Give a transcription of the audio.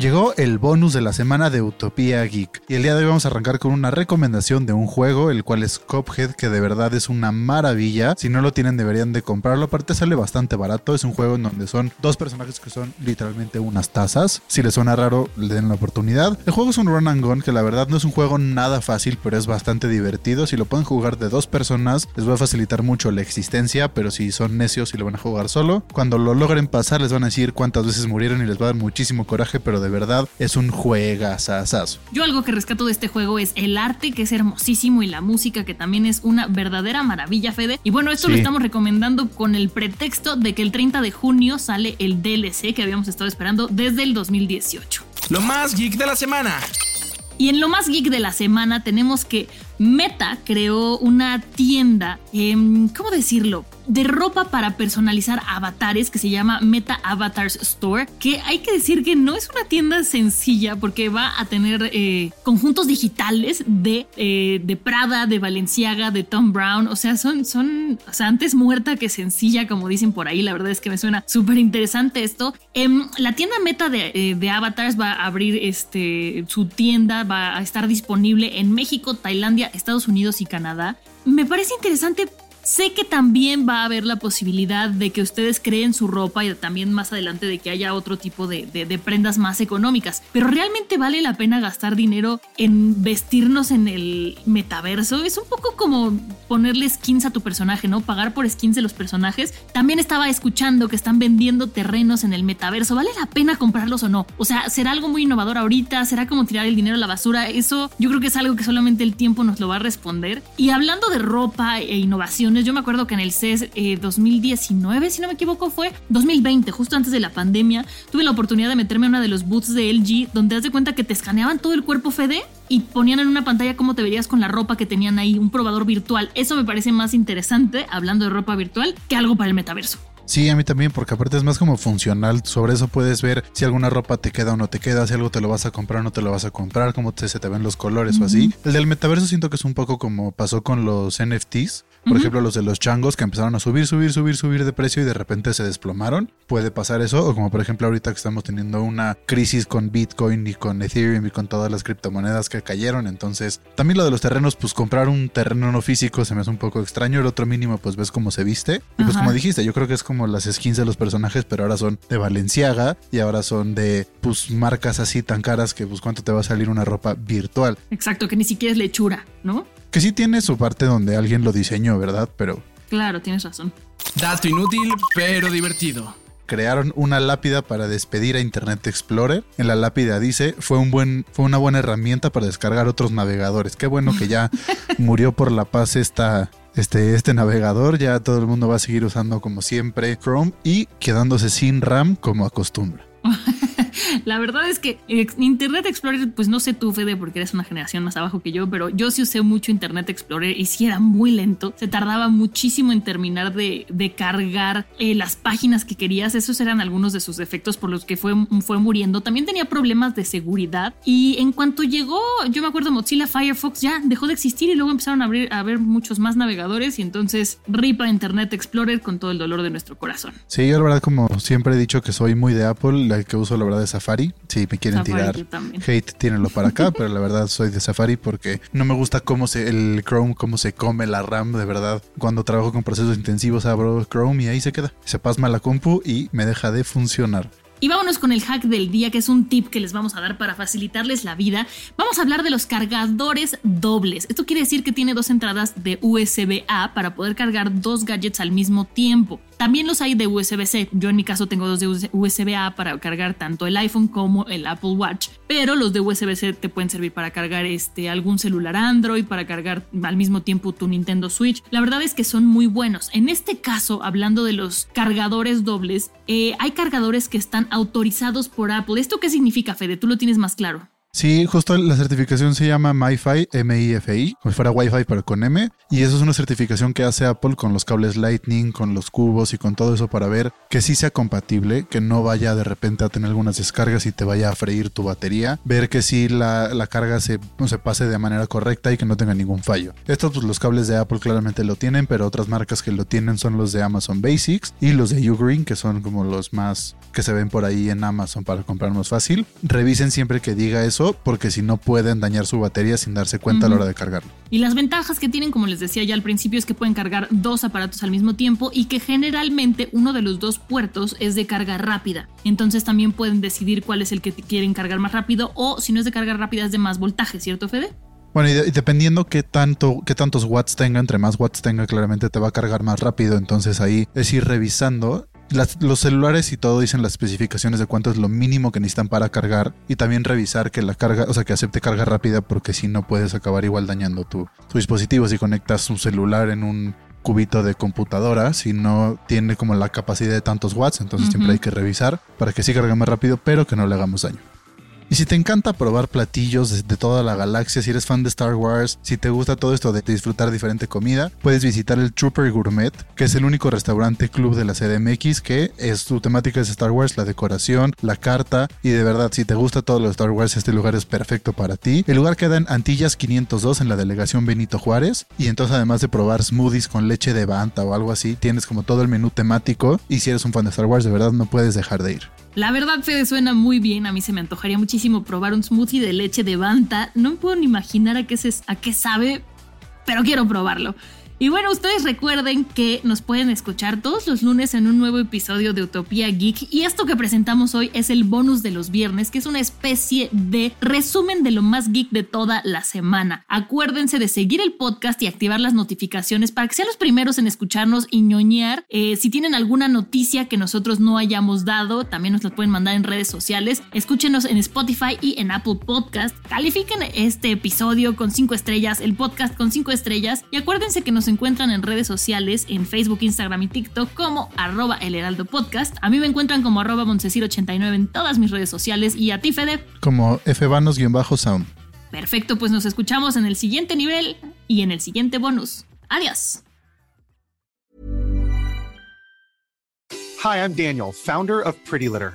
Llegó el bonus de la semana de Utopía Geek y el día de hoy vamos a arrancar con una recomendación de un juego, el cual es Cuphead, que de verdad es una maravilla. Si no lo tienen deberían de comprarlo, aparte sale bastante barato, es un juego en donde son dos personajes que son literalmente unas tazas. Si les suena raro, le den la oportunidad. El juego es un run and gun que la verdad no es un juego nada fácil, pero es bastante divertido. Si lo pueden jugar de dos personas, les va a facilitar mucho la existencia, pero si son necios y lo van a jugar solo, cuando lo logren pasar les van a decir cuántas veces murieron y les va a dar muchísimo coraje, pero de verdad es un juegazazazo. Yo algo que rescato de este juego es el arte, que es hermosísimo, y la música, que también es una verdadera maravilla, Fede. Y bueno, esto lo estamos recomendando con el pretexto de que el 30 de junio sale el DLC que habíamos estado esperando desde el 2018. Lo más geek de la semana. Y en lo más geek de la semana tenemos que Meta creó una tienda, em, ¿cómo decirlo? De ropa para personalizar avatares que se llama Meta Avatars Store, que hay que decir que no es una tienda sencilla porque va a tener eh, conjuntos digitales de, eh, de Prada, de Balenciaga, de Tom Brown, o sea, son, son, o sea, antes muerta que sencilla, como dicen por ahí, la verdad es que me suena súper interesante esto. Em, la tienda Meta de, eh, de Avatars va a abrir este, su tienda, va a estar disponible en México, Tailandia, Estados Unidos y Canadá. Me parece interesante. Sé que también va a haber la posibilidad de que ustedes creen su ropa y también más adelante de que haya otro tipo de, de- de prendas más económicas. Pero realmente vale la pena gastar dinero en vestirnos en el metaverso. Es un poco como ponerle skins a tu personaje, ¿no? Pagar por skins de los personajes. También estaba escuchando que están vendiendo terrenos en el metaverso. ¿Vale la pena comprarlos o no? O sea, ¿será algo muy innovador ahorita? ¿Será como tirar el dinero a la basura? Eso yo creo que es algo que solamente el tiempo nos lo va a responder. Y hablando de ropa e innovaciones, yo me acuerdo que en el CES eh, 2019, si no me equivoco, fue 2020, justo antes de la pandemia, tuve la oportunidad de meterme a una de los booths de LG donde haz de cuenta que te escaneaban todo el cuerpo Fede y ponían en una pantalla cómo te verías con la ropa que tenían ahí, un probador virtual. Eso me parece más interesante, hablando de ropa virtual, que algo para el metaverso. Sí, a mí también, porque aparte es más como funcional. Sobre eso puedes ver si alguna ropa te queda o no te queda, si algo te lo vas a comprar o no te lo vas a comprar, cómo te, se te ven los colores o así. El del metaverso siento que es un poco como pasó con los NFTs. Por ejemplo, los de los changos que empezaron a subir, subir, subir, subir de precio y de repente se desplomaron. Puede pasar eso, o como por ejemplo ahorita que estamos teniendo una crisis con Bitcoin y con Ethereum y con todas las criptomonedas que cayeron. Entonces, también lo de los terrenos, pues comprar un terreno no físico se me hace un poco extraño. El otro mínimo, pues ves cómo se viste. Y pues como dijiste, yo creo que es como las skins de los personajes, pero ahora son de Valenciaga y ahora son de pues marcas así tan caras que pues cuánto te va a salir una ropa virtual. Exacto, que ni siquiera es lechura, ¿no? Que sí tiene su parte donde alguien lo diseñó, ¿verdad? Pero Claro, tienes razón. Dato inútil, pero divertido. Crearon una lápida para despedir a Internet Explorer. En la lápida dice, fue, un buen, fue una buena herramienta para descargar otros navegadores. Qué bueno que ya murió por la paz esta, este, este navegador. Ya todo el mundo va a seguir usando como siempre Chrome y quedándose sin RAM como acostumbra. La verdad es que eh, Internet Explorer, pues no sé tú, Fede, porque eres una generación más abajo que yo, pero yo sí usé mucho Internet Explorer y sí era muy lento. Se tardaba muchísimo en terminar de, de cargar eh, las páginas que querías. Esos eran algunos de sus defectos por los que fue, fue muriendo. También tenía problemas de seguridad. Y en cuanto llegó, yo me acuerdo, Mozilla Firefox ya dejó de existir y luego empezaron a, abrir, a ver muchos más navegadores. Y entonces ripa Internet Explorer con todo el dolor de nuestro corazón. Sí, yo la verdad como siempre he dicho que soy muy de Apple, la que uso la verdad es Safari. Si me quieren Safari, tirar hate, tírenlo para acá, pero la verdad soy de Safari porque no me gusta cómo se, el Chrome, cómo se come la RAM, de verdad. Cuando trabajo con procesos intensivos abro Chrome y ahí se queda. Se pasma la compu y me deja de funcionar. Y vámonos con el hack del día, que es un tip que les vamos a dar para facilitarles la vida. Vamos a hablar de los cargadores dobles. Esto quiere decir que tiene dos entradas de USB-A para poder cargar dos gadgets al mismo tiempo. También los hay de USB-C. Yo en mi caso tengo dos de USB-A para cargar tanto el iPhone como el Apple Watch. Pero los de USB-C te pueden servir para cargar este, algún celular Android, para cargar al mismo tiempo tu Nintendo Switch. La verdad es que son muy buenos. En este caso, hablando de los cargadores dobles, eh, hay cargadores que están autorizados por Apple. ¿Esto qué significa, Fede? Tú lo tienes más claro. Sí, justo la certificación se llama MiFi, M-I-F-I, como si fuera Wi-Fi pero con M. Y eso es una certificación que hace Apple con los cables Lightning, con los cubos y con todo eso para ver que sí sea compatible, que no vaya de repente a tener algunas descargas y te vaya a freír tu batería. Ver que sí la, carga se, no se pase de manera correcta y que no tenga ningún fallo. Estos, pues los cables de Apple claramente lo tienen, pero otras marcas que lo tienen son los de Amazon Basics y los de Ugreen, que son como los más que se ven por ahí en Amazon para comprar más fácil. Revisen siempre que diga eso porque si no pueden dañar su batería sin darse cuenta a la hora de cargarlo. Y las ventajas que tienen, como les decía ya al principio, es que pueden cargar dos aparatos al mismo tiempo y que generalmente uno de los dos puertos es de carga rápida. Entonces también pueden decidir cuál es el que quieren cargar más rápido o si no es de carga rápida es de más voltaje, ¿cierto Fede? Bueno, y, dependiendo qué tanto, qué tantos watts tenga, entre más watts tenga, claramente te va a cargar más rápido. Entonces ahí es ir revisando los celulares y todo dicen las especificaciones de cuánto es lo mínimo que necesitan para cargar y también revisar que la carga, o sea, que acepte carga rápida porque si no puedes acabar igual dañando tu, dispositivo si conectas un celular en un cubito de computadora si no tiene como la capacidad de tantos watts, entonces siempre hay que revisar para que sí cargue más rápido, pero que no le hagamos daño. Y si te encanta probar platillos de, toda la galaxia, si eres fan de Star Wars, si te gusta todo esto de disfrutar diferente comida, puedes visitar el Trooper Gourmet, que es el único restaurante club de la CDMX que es su temática es Star Wars, la decoración, la carta y de verdad si te gusta todo lo de Star Wars este lugar es perfecto para ti. El lugar queda en Antillas 502 en la delegación Benito Juárez y entonces además de probar smoothies con leche de banta o algo así, tienes como todo el menú temático y si eres un fan de Star Wars de verdad no puedes dejar de ir. La verdad, Fede, suena muy bien. A mí se me antojaría muchísimo probar un smoothie de leche de Banta. No me puedo ni imaginar a qué, se, a qué sabe, pero quiero probarlo. Y bueno, ustedes recuerden que nos pueden escuchar todos los lunes en un nuevo episodio de Utopía Geek y esto que presentamos hoy es el bonus de los viernes, que es una especie de resumen de lo más geek de toda la semana. Acuérdense de seguir el podcast y activar las notificaciones para que sean los primeros en escucharnos y ñoñear. Eh, si tienen alguna noticia que nosotros no hayamos dado, también nos la pueden mandar en redes sociales. Escúchenos en Spotify y en Apple Podcast. Califiquen este episodio con 5 estrellas, el podcast con 5 estrellas y acuérdense que nos encuentran en redes sociales, en Facebook, Instagram y TikTok como arroba el heraldo podcast. A mí me encuentran como arroba 89 en todas mis redes sociales y a ti, Fede. Como fvanos-sound. Perfecto, pues nos escuchamos en el siguiente nivel y en el siguiente bonus. Adiós. Hi, I'm Daniel, founder of Pretty Litter.